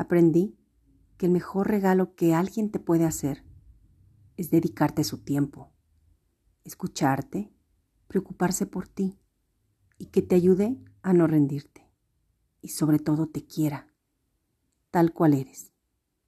Aprendí que el mejor regalo que alguien te puede hacer es dedicarte su tiempo, escucharte, preocuparse por ti y que te ayude a no rendirte y sobre todo te quiera tal cual eres.